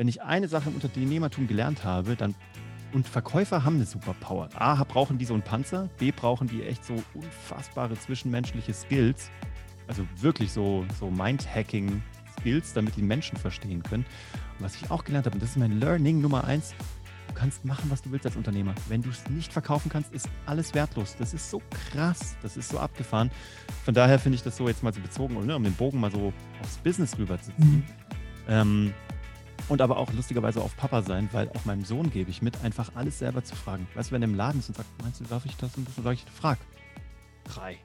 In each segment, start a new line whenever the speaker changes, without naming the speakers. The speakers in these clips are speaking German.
wenn ich eine Sache im Unternehmertum gelernt habe, dann und Verkäufer haben eine Superpower. A, brauchen die so einen Panzer, B, brauchen die echt so unfassbare zwischenmenschliche Skills. Also wirklich so, so Mind-Hacking-Skills, damit die Menschen verstehen können. Und was ich auch gelernt habe, und das ist mein Learning Nummer eins, du kannst machen, was du willst als Unternehmer. Wenn du es nicht verkaufen kannst, ist alles wertlos. Das ist so krass, das ist so abgefahren. Von daher finde ich das so jetzt mal so bezogen, ne, um den Bogen mal so aufs Business rüberzuziehen. Mhm. Ähm, und aber auch lustigerweise auf Papa sein, weil auch meinem Sohn gebe ich mit, einfach alles selber zu fragen. Weißt du, wenn er im Laden ist und sagt, meinst du, darf ich das? Und dann sage ich, frag. Drei.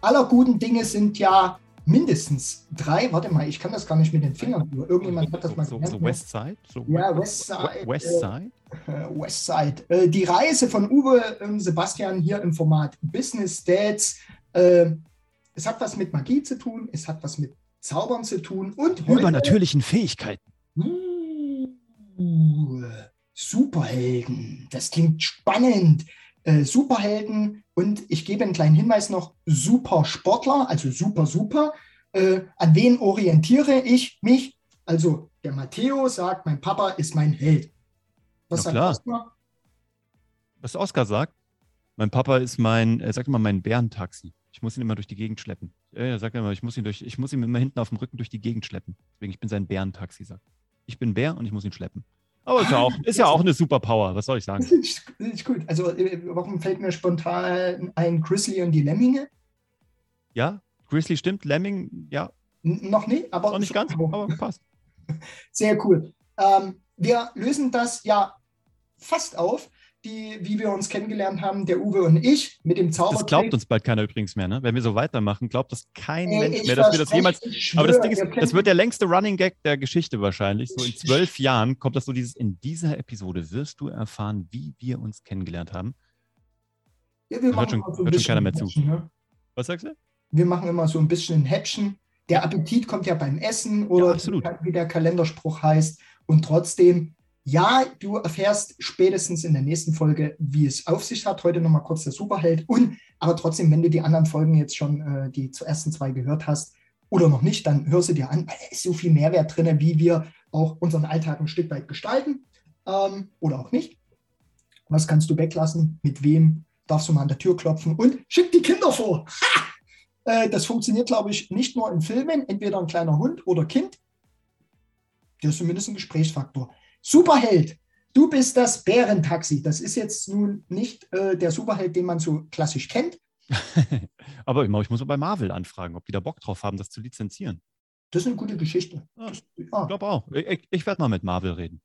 Aller guten Dinge sind ja mindestens drei. Warte mal, ich kann das gar nicht mit den Fingern. Irgendjemand hat das mal
so, so West Side? So
ja, West Side.
West äh, Side?
Äh, West Side. Äh, die Reise von Uwe und Sebastian hier im Format Business Dads. Äh, es hat was mit Magie zu tun, es hat was mit Zaubern zu tun und
übernatürlichen Fähigkeiten.
Uh, Superhelden, das klingt spannend. Äh, Superhelden und ich gebe einen kleinen Hinweis noch: Supersportler, also super, super. Äh, an wen orientiere ich mich? Also der Matteo sagt, mein Papa ist mein Held.
Was sagt klar. Oskar? Was Oskar sagt? Mein Papa ist mein, er sagt immer mein Bärentaxi. Ich muss ihn immer durch die Gegend schleppen. Er sagt immer, ich muss ihn durch, ich muss ihn immer hinten auf dem Rücken durch die Gegend schleppen. Deswegen, ich bin sein Bärentaxi, sagt. Ich bin Bär und ich muss ihn schleppen. Aber ist ja auch, ist ja auch eine Superpower, was soll ich sagen?
Ist gut. Also, äh, warum fällt mir spontan ein Grizzly und die Lemminge?
Ja, Grizzly stimmt, Lemming, ja.
N noch nicht, aber.
Noch nicht ganz, aber passt.
Sehr cool. Ähm, wir lösen das ja fast auf die, wie wir uns kennengelernt haben, der Uwe und ich, mit dem Zauber.
Das glaubt uns bald keiner übrigens mehr, ne? Wenn wir so weitermachen, glaubt das kein Ey, Mensch mehr, dass wir das jemals. Schwör, aber das Ding ist, das wird der längste Running Gag der Geschichte wahrscheinlich. So in zwölf Jahren kommt das so dieses, in dieser Episode wirst du erfahren, wie wir uns kennengelernt haben.
Ja, wir hört schon, so hört schon keiner mehr
Häppchen, zu. Ne? Was sagst du?
Wir machen immer so ein bisschen ein Häppchen. Der Appetit kommt ja beim Essen oder
ja,
wie der Kalenderspruch heißt. Und trotzdem ja, du erfährst spätestens in der nächsten Folge, wie es auf sich hat. Heute nochmal kurz der Superheld. Und aber trotzdem, wenn du die anderen Folgen jetzt schon, äh, die zu ersten zwei gehört hast oder noch nicht, dann hör sie dir an, weil da ist so viel Mehrwert drin, wie wir auch unseren Alltag ein Stück weit gestalten ähm, oder auch nicht. Was kannst du weglassen? Mit wem darfst du mal an der Tür klopfen? Und schick die Kinder vor. Äh, das funktioniert, glaube ich, nicht nur in Filmen, entweder ein kleiner Hund oder Kind. Das ist zumindest ein Gesprächsfaktor. Superheld, du bist das Bärentaxi. Das ist jetzt nun nicht äh, der Superheld, den man so klassisch kennt.
Aber ich muss mal bei Marvel anfragen, ob die da Bock drauf haben, das zu lizenzieren.
Das ist eine gute Geschichte.
Ja, das, ja. Ich glaube auch. Ich, ich werde mal mit Marvel reden.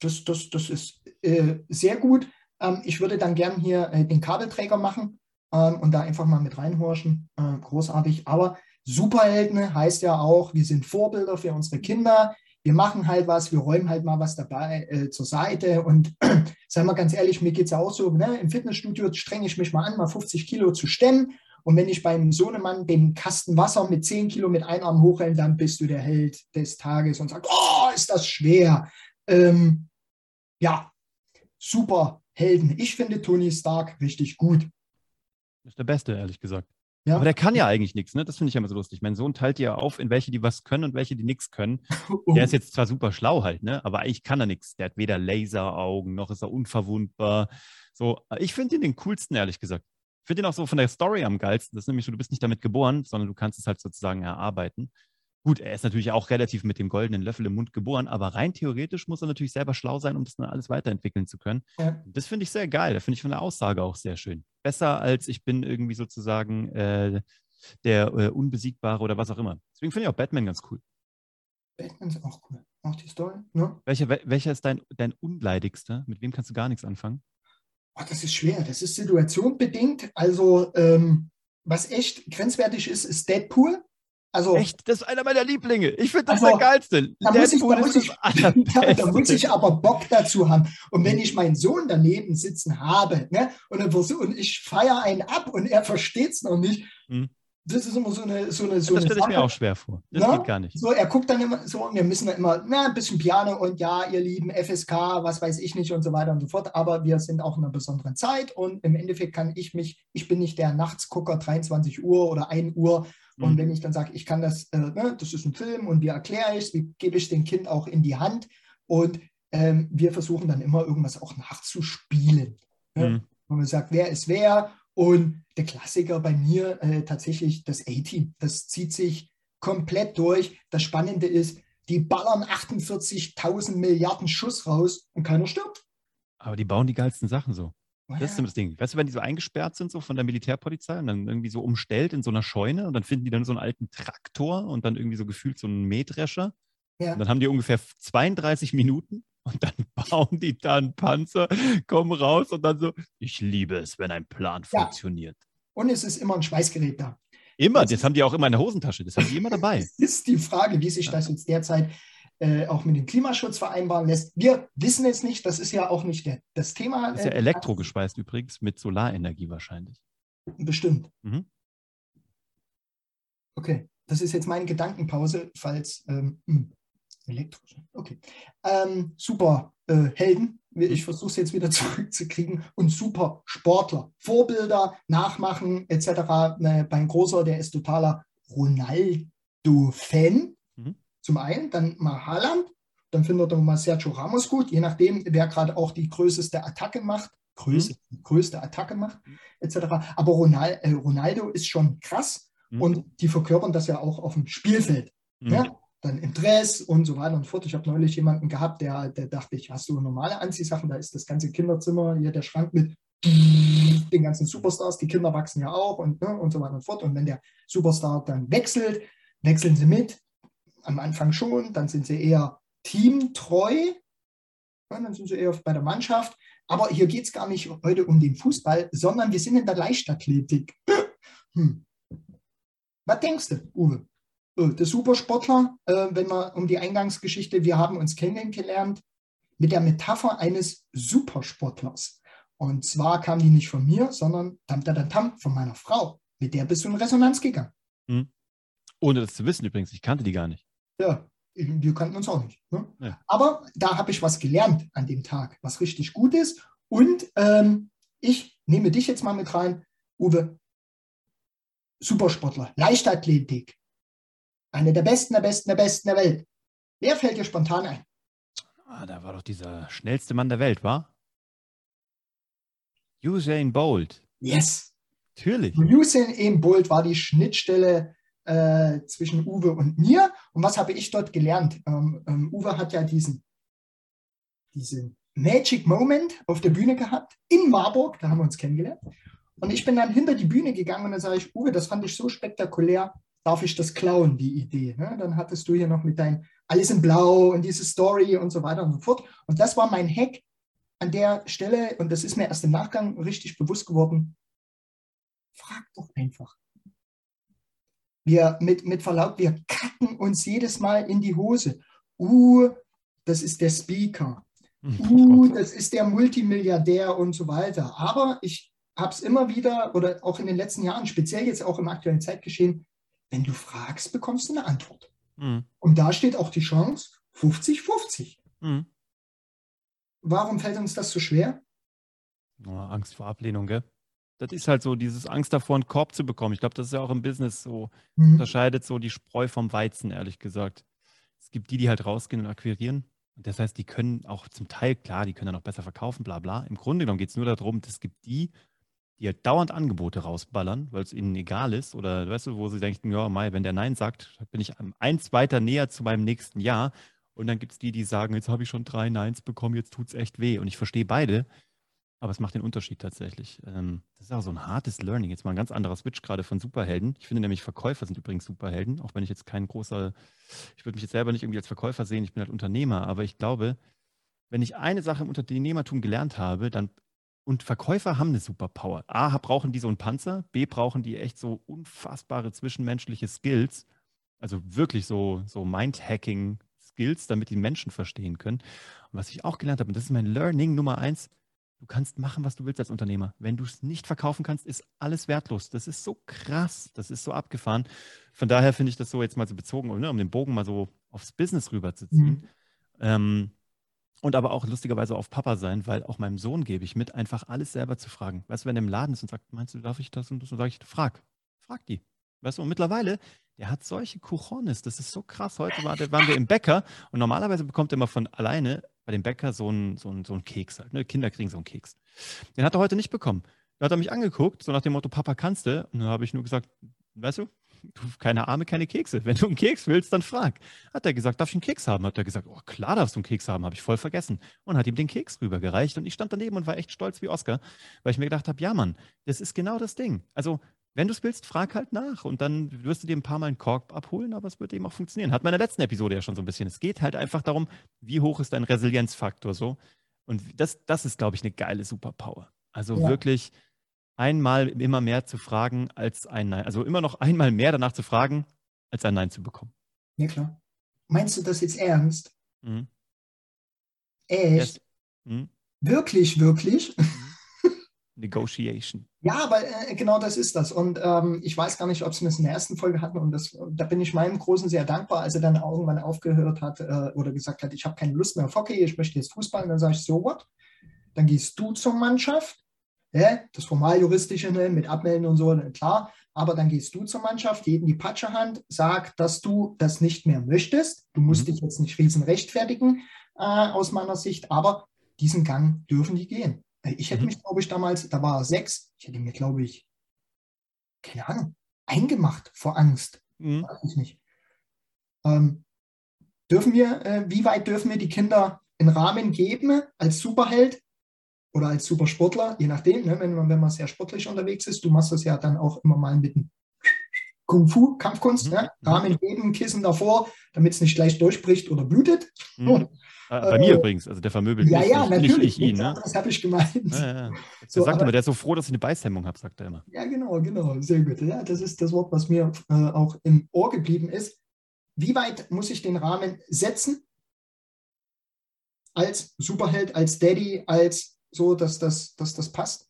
Das, das, das ist äh, sehr gut. Ähm, ich würde dann gern hier äh, den Kabelträger machen ähm, und da einfach mal mit reinhorchen. Äh, großartig. Aber Superhelden heißt ja auch, wir sind Vorbilder für unsere Kinder wir machen halt was, wir räumen halt mal was dabei äh, zur Seite. Und sagen wir ganz ehrlich, mir geht es ja auch so, ne? im Fitnessstudio strenge ich mich mal an, mal 50 Kilo zu stemmen. Und wenn ich beim Sohnemann den Kasten Wasser mit 10 Kilo mit einem Arm hochhält, dann bist du der Held des Tages und sagst, oh, ist das schwer. Ähm, ja, super Helden. Ich finde Tony Stark richtig gut.
Das ist der Beste, ehrlich gesagt. Ja. Aber der kann ja eigentlich nichts, ne? Das finde ich ja immer so lustig. Mein Sohn teilt ja auf, in welche die was können und welche die nichts können. Oh. Der ist jetzt zwar super schlau halt, ne? Aber eigentlich kann er nichts. Der hat weder Laseraugen, noch ist er unverwundbar. So, ich finde ihn den coolsten, ehrlich gesagt. Ich finde ihn auch so von der Story am geilsten. Das ist nämlich so, du bist nicht damit geboren, sondern du kannst es halt sozusagen erarbeiten. Gut, er ist natürlich auch relativ mit dem goldenen Löffel im Mund geboren, aber rein theoretisch muss er natürlich selber schlau sein, um das dann alles weiterentwickeln zu können. Ja. Das finde ich sehr geil. Das finde ich von der Aussage auch sehr schön. Besser als ich bin irgendwie sozusagen äh, der äh, Unbesiegbare oder was auch immer. Deswegen finde ich auch Batman ganz cool.
Batman ist auch cool. Auch die Story. Ne?
Welcher, welcher ist dein, dein unleidigster? Mit wem kannst du gar nichts anfangen?
Oh, das ist schwer. Das ist situationbedingt. Also, ähm, was echt grenzwertig ist, ist Deadpool. Also,
Echt? Das ist einer meiner Lieblinge. Ich finde das also, der geilste.
Da muss, ich, da, muss ich, ja, da muss ich aber Bock dazu haben. Und wenn ich meinen Sohn daneben sitzen habe ne, und, und ich feiere einen ab und er versteht es noch nicht, hm. das ist immer so eine so eine so
Das stelle ich mir auch schwer vor. Das
na?
geht gar nicht.
So, er guckt dann immer so, wir müssen dann immer na, ein bisschen Piano und ja, ihr lieben FSK, was weiß ich nicht und so weiter und so fort. Aber wir sind auch in einer besonderen Zeit und im Endeffekt kann ich mich, ich bin nicht der Nachtsgucker 23 Uhr oder 1 Uhr Und
Mhm.
wenn ich dann sage, ich kann das, äh, ne, das ist ein Film und wie erkläre ich es, wie gebe ich dem Kind auch in die Hand und ähm, wir versuchen dann immer irgendwas auch nachzuspielen. Ne?
Mhm.
Wo man sagt, wer ist wer und der Klassiker bei mir äh, tatsächlich das A-Team. Das zieht sich komplett durch. Das Spannende ist, die ballern 48.000 Milliarden Schuss raus und keiner stirbt.
Aber die bauen die geilsten Sachen so. Das ist das Ding. Weißt du, wenn die so eingesperrt sind, so von der Militärpolizei und dann irgendwie so umstellt in so einer Scheune und dann finden die dann so einen alten Traktor und dann irgendwie so gefühlt so einen Mähdrescher.
Ja.
Und dann haben die ungefähr 32 Minuten und dann bauen die da einen Panzer, kommen raus und dann so, ich liebe es, wenn ein Plan
Ja.
funktioniert.
Und es ist immer ein Schweißgerät da.
Immer,
Das-
das haben die auch immer in der Hosentasche, das haben die immer dabei.
Es ist die Frage, wie sich das jetzt derzeit äh, auch mit dem Klimaschutz vereinbaren lässt. Wir wissen es nicht, das ist ja auch nicht der, das Thema.
Das ist ja
äh,
elektrogespeist übrigens, mit Solarenergie wahrscheinlich.
Bestimmt.
Mhm.
Okay, das ist jetzt meine Gedankenpause, falls ähm, hm, elektrisch. Okay. Ähm, super äh, Helden. Ich versuche es jetzt wieder zurückzukriegen. Und super Sportler. Vorbilder, nachmachen, etc. Äh, Mein Großer, der ist totaler Ronaldo-Fan.
Mhm.
Zum einen, dann mal Haaland, dann findet er mal Sergio Ramos gut, je nachdem, wer gerade auch die größte Attacke macht. Größe, größte Attacke macht, etc. Aber Ronal, äh, Ronaldo ist schon krass.
Mhm.
Und die verkörpern das ja auch auf dem Spielfeld.
Mhm.
Ja? Dann im Dress und so weiter und fort. Ich habe neulich jemanden gehabt, der, der dachte ich, hast du normale Anziehsachen? Da ist das ganze Kinderzimmer, hier der Schrank mit den ganzen Superstars. Die Kinder wachsen ja auch und, ne, und so weiter und fort. Und wenn der Superstar dann wechselt, wechseln sie mit. Am Anfang schon, dann sind sie eher teamtreu. Ja, dann sind sie eher bei der Mannschaft. Aber hier geht es gar nicht heute um den Fußball, sondern wir sind in der Leichtathletik. Hm. Was denkst du, Uwe? Äh, Der Supersportler, äh, wenn wir um die Eingangsgeschichte, wir haben uns kennengelernt mit der Metapher eines Supersportlers. Und zwar kam die nicht von mir, sondern tam, tam, tam, tam, von meiner Frau. Mit der bist du in Resonanz gegangen.
Ohne das zu wissen übrigens, ich kannte die gar nicht.
Ja, wir kannten uns auch nicht. Ne?
Ja.
Aber da habe ich was gelernt an dem Tag, was richtig gut ist. Und ähm, ich nehme dich jetzt mal mit rein, Uwe. Supersportler, Leichtathletik. Eine der besten, der besten, der besten der Welt. Wer fällt dir spontan ein?
Ah, da war doch dieser schnellste Mann der Welt, war? Usain Bolt.
Yes.
Natürlich.
Usain. Bolt war die Schnittstelle äh, zwischen Uwe und mir. Und was habe ich dort gelernt? Ähm, ähm, Uwe hat ja diesen, diesen Magic Moment auf der Bühne gehabt, in Marburg, da haben wir uns kennengelernt. Und ich bin dann hinter die Bühne gegangen und dann sage ich, Uwe, das fand ich so spektakulär, darf ich das klauen, die Idee? Ne? Dann hattest du hier noch mit dein Alles in Blau und diese Story und so weiter und so fort. Und das war mein Hack an der Stelle, und das ist mir erst im Nachgang richtig bewusst geworden, frag doch einfach. Wir, mit, mit Verlaub, wir kacken uns jedes Mal in die Hose. Uh, das ist der Speaker. Uh,
Oh Gott.
das ist der Multimilliardär und so weiter. Aber ich habe es immer wieder oder auch in den letzten Jahren, speziell jetzt auch im aktuellen Zeitgeschehen, wenn du fragst, bekommst du eine Antwort.
Mhm.
Und da steht auch die Chance 50-50.
Mhm.
Warum fällt uns das so schwer?
Oh, Angst vor Ablehnung, gell? Das ist halt so, dieses Angst davor, einen Korb zu bekommen. Ich glaube, das ist ja auch im Business so,
Hm.
unterscheidet so die Spreu vom Weizen, ehrlich gesagt. Es gibt die, die halt rausgehen und akquirieren. Und das heißt, die können auch zum Teil, klar, die können dann auch besser verkaufen, bla bla. Im Grunde genommen geht es nur darum, es gibt die, die halt dauernd Angebote rausballern, weil es ihnen egal ist. Oder weißt du, wo sie denken, ja, Mai, wenn der Nein sagt, bin ich eins weiter näher zu meinem nächsten Jahr. Und dann gibt es die, die sagen, jetzt habe ich schon drei Neins bekommen, jetzt tut es echt weh. Und ich verstehe beide, aber es macht den Unterschied tatsächlich. Ähm, das ist auch so ein hartes Learning. Jetzt mal ein ganz anderer Switch gerade von Superhelden. Ich finde nämlich, Verkäufer sind übrigens Superhelden, auch wenn ich jetzt kein großer, ich würde mich jetzt selber nicht irgendwie als Verkäufer sehen, ich bin halt Unternehmer, aber ich glaube, wenn ich eine Sache im Unternehmertum gelernt habe, dann und Verkäufer haben eine Superpower. A, brauchen die so einen Panzer, B, brauchen die echt so unfassbare zwischenmenschliche Skills, also wirklich so, so Mind-Hacking-Skills, damit die Menschen verstehen können. Und was ich auch gelernt habe, und das ist mein Learning Nummer eins, du kannst machen, was du willst als Unternehmer. Wenn du es nicht verkaufen kannst, ist alles wertlos. Das ist so krass, das ist so abgefahren. Von daher finde ich das so jetzt mal so bezogen, ne, um den Bogen mal so aufs Business rüberzuziehen.
Mhm.
Ähm, und aber auch lustigerweise auf Papa sein, weil auch meinem Sohn gebe ich mit, einfach alles selber zu fragen. Weißt du, wenn er im Laden ist und sagt, meinst du, darf ich das und das? Und sage ich, frag. Frag die. Weißt du, und mittlerweile, der hat solche Kuchones, das ist so krass. Heute war, waren wir im Bäcker und normalerweise bekommt er immer von alleine bei dem Bäcker so einen so so ein Keks halt. Ne? Kinder kriegen so einen Keks. Den hat er heute nicht bekommen. Da hat er mich angeguckt, so nach dem Motto, Papa, kannst du? Und dann habe ich nur gesagt, weißt du, du, keine Arme, keine Kekse. Wenn du einen Keks willst, dann frag. Hat er gesagt, darf ich einen Keks haben? Hat er gesagt, oh klar darfst du einen Keks haben, habe ich voll vergessen. Und hat ihm den Keks rübergereicht. Und ich stand daneben und war echt stolz wie Oscar, weil ich mir gedacht habe, ja Mann, das ist genau das Ding. Also wenn du es willst, frag halt nach und dann wirst du dir ein paar Mal einen Korb abholen, aber es wird eben auch funktionieren. Hat man in der letzten Episode ja schon so ein bisschen. Es geht halt einfach darum, wie hoch ist dein Resilienzfaktor so. Und das, das ist, glaube ich, eine geile Superpower. Also ja. wirklich einmal immer mehr zu fragen als ein Nein. Also immer noch einmal mehr danach zu fragen, als ein Nein zu bekommen.
Ja, klar. Meinst du das jetzt ernst? Mhm. Echt? Yes. Mhm. Wirklich, wirklich?
Negotiation.
Ja, aber äh, genau das ist das. Und ähm, ich weiß gar nicht, ob sie es in der ersten Folge hatten. Und das, da bin ich meinem Großen sehr dankbar, als er dann irgendwann aufgehört hat äh, oder gesagt hat, ich habe keine Lust mehr auf Hockey, ich möchte jetzt Fußball. Und dann sage ich, so what? Dann gehst du zur Mannschaft. Ja, das Formaljuristische ne, mit Abmelden und so, klar. Aber dann gehst du zur Mannschaft, jedem die Patschehand, sag, dass du das nicht mehr möchtest. Du musst mhm. dich jetzt nicht riesen rechtfertigen äh, aus meiner Sicht, aber diesen Gang dürfen die gehen. Ich hätte mhm. mich, glaube ich, damals, da war er sechs, ich hätte mir, glaube ich, keine Ahnung, eingemacht vor Angst. Mhm. Weiß ich nicht. Ähm, dürfen wir, äh, wie weit dürfen wir die Kinder einen Rahmen geben als Superheld oder als Supersportler, je nachdem, ne, wenn, man, wenn man sehr sportlich unterwegs ist. Du machst das ja dann auch immer mal mit einem Kung Fu, Kampfkunst, mhm. ne? Rahmen geben, Kissen davor, damit es nicht gleich durchbricht oder blutet.
Mhm. Ah, bei mir äh, übrigens, also der vermöbelt
ja, ja,
nicht,
natürlich,
ich ihn. Ne?
Das habe ich gemeint. Ja,
ja. Der so, sagt aber, immer, der ist so froh, dass ich eine Beißhemmung habe, sagt er immer.
Ja, genau, genau, sehr gut. Ja, das ist das Wort, was mir äh, auch im Ohr geblieben ist. Wie weit muss ich den Rahmen setzen? Als Superheld, als Daddy, als so, dass das, dass das passt?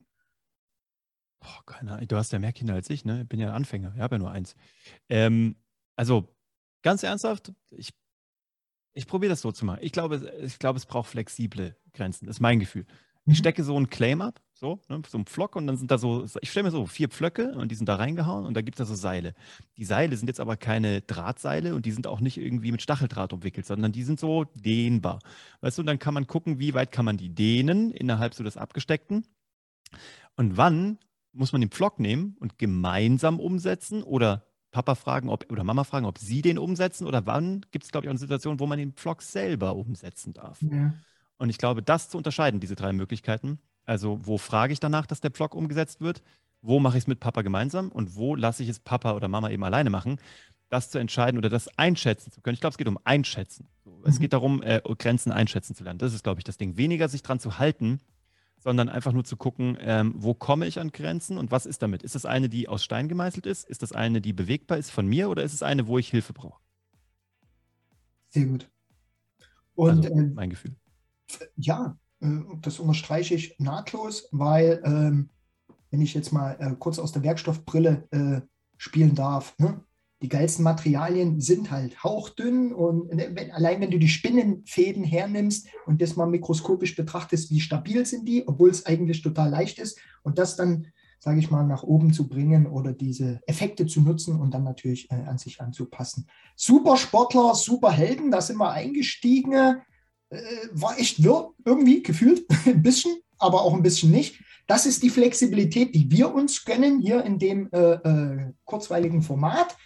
Boah, keine Ahnung. Du hast ja mehr Kinder als ich, ne? Ich bin ja Anfänger. Ich habe ja nur eins. Ähm, also, ganz ernsthaft, ich ich probiere das so zu machen. Ich glaube, ich glaube, es braucht flexible Grenzen. Das ist mein Gefühl. Ich mhm. stecke so einen Claim ab, so, ne, so einen Pflock und dann sind da so, ich stelle mir so vier Pflöcke und die sind da reingehauen und da gibt es da so Seile. Die Seile sind jetzt aber keine Drahtseile und die sind auch nicht irgendwie mit Stacheldraht umwickelt, sondern die sind so dehnbar. Weißt du, und dann kann man gucken, wie weit kann man die dehnen innerhalb so des Abgesteckten und wann muss man den Pflock nehmen und gemeinsam umsetzen oder Papa fragen, ob, oder Mama fragen, ob sie den umsetzen oder wann gibt es, glaube ich, auch eine Situation, wo man den Vlog selber umsetzen darf. Ja. Und ich glaube, das zu unterscheiden, diese drei Möglichkeiten. Also, wo frage ich danach, dass der Vlog umgesetzt wird? Wo mache ich es mit Papa gemeinsam? Und wo lasse ich es Papa oder Mama eben alleine machen? Das zu entscheiden oder das einschätzen zu können. Ich glaube, es geht um Einschätzen. Mhm. Es geht darum, äh, Grenzen einschätzen zu lernen. Das ist, glaube ich, das Ding. Weniger sich dran zu halten, sondern einfach nur zu gucken, ähm, wo komme ich an Grenzen und was ist damit? Ist das eine, die aus Stein gemeißelt ist? Ist das eine, die bewegbar ist von mir oder ist es eine, wo ich Hilfe brauche?
Sehr gut.
Und also, ähm, mein Gefühl.
Ja, äh, das unterstreiche ich nahtlos, weil ähm, wenn ich jetzt mal äh, kurz aus der Werkstoffbrille äh, spielen darf, ne? Die geilsten Materialien sind halt hauchdünn und ne, wenn, allein wenn du die Spinnenfäden hernimmst und das mal mikroskopisch betrachtest, wie stabil sind die, obwohl es eigentlich total leicht ist und das dann, sage ich mal, nach oben zu bringen oder diese Effekte zu nutzen und dann natürlich äh, an sich anzupassen. Super Sportler, super Helden, da sind wir eingestiegen, äh, war echt wirr irgendwie gefühlt, ein bisschen, aber auch ein bisschen nicht. Das ist die Flexibilität, die wir uns gönnen hier in dem äh, äh kurzweiligen Format.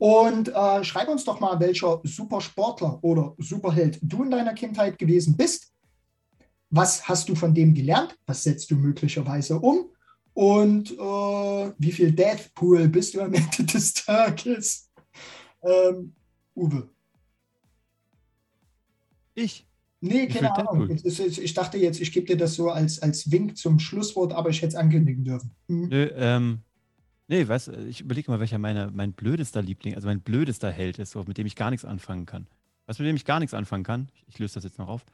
Und äh, schreib uns doch mal, welcher Supersportler oder Superheld du in deiner Kindheit gewesen bist. Was hast du von dem gelernt? Was setzt du möglicherweise um? Und äh, wie viel Deathpool bist du am Ende des Tages? Ähm, Uwe.
Ich?
Nee, keine Ahnung. ich dachte jetzt, ich gebe dir das so als, als Wink zum Schlusswort, aber ich hätte es ankündigen dürfen.
Hm. Nö, ähm, Nee, weißt du, ich überlege mal, welcher meine, mein blödester Liebling, also mein blödester Held ist, so, mit dem ich gar nichts anfangen kann. Was mit dem ich gar nichts anfangen kann, ich, ich löse das jetzt noch auf.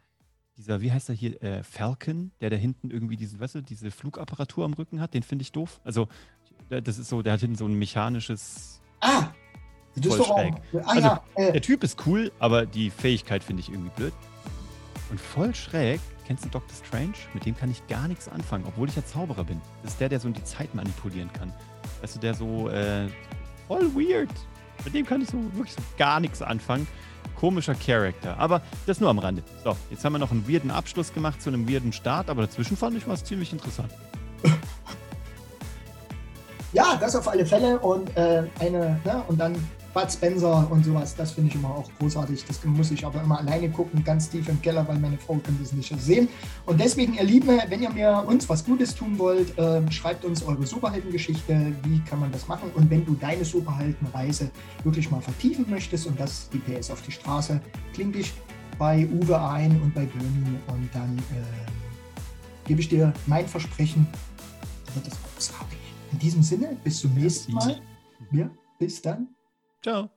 Dieser, wie heißt der hier, äh, Falcon, der da hinten irgendwie diese, weißt du, diese Flugapparatur am Rücken hat, den finde ich doof. Also, das ist so, der hat hinten so ein mechanisches.
Ah!
Das voll schräg. Auch, ah, also, ja, äh. Der Typ ist cool, aber die Fähigkeit finde ich irgendwie blöd. Und voll schräg, kennst du Doctor Strange? Mit dem kann ich gar nichts anfangen, obwohl ich ja Zauberer bin. Das ist der, der so in die Zeit manipulieren kann weißt du, der so äh, voll weird. Mit dem kann ich so wirklich so gar nichts anfangen. Komischer Charakter. Aber das nur am Rande. So, jetzt haben wir noch einen weirden Abschluss gemacht zu einem weirden Start, aber dazwischen fand ich was ziemlich interessant.
Ja, das auf alle Fälle. Und äh, eine, ne, und dann Bud Spencer und sowas, das finde ich immer auch großartig. Das muss ich aber immer alleine gucken, ganz tief im Keller, weil meine Frau kann das nicht sehen. Und deswegen, ihr Lieben, wenn ihr mir uns was Gutes tun wollt, äh, schreibt uns eure Superheldengeschichte. Wie kann man das machen? Und wenn du deine Superheldenreise wirklich mal vertiefen möchtest und das die PS auf die Straße, kling dich bei Uwe ein und bei Bernie und dann äh, gebe ich dir mein Versprechen, wird das großartig. In diesem Sinne, bis zum nächsten Mal. Ja, bis dann.
Ciao.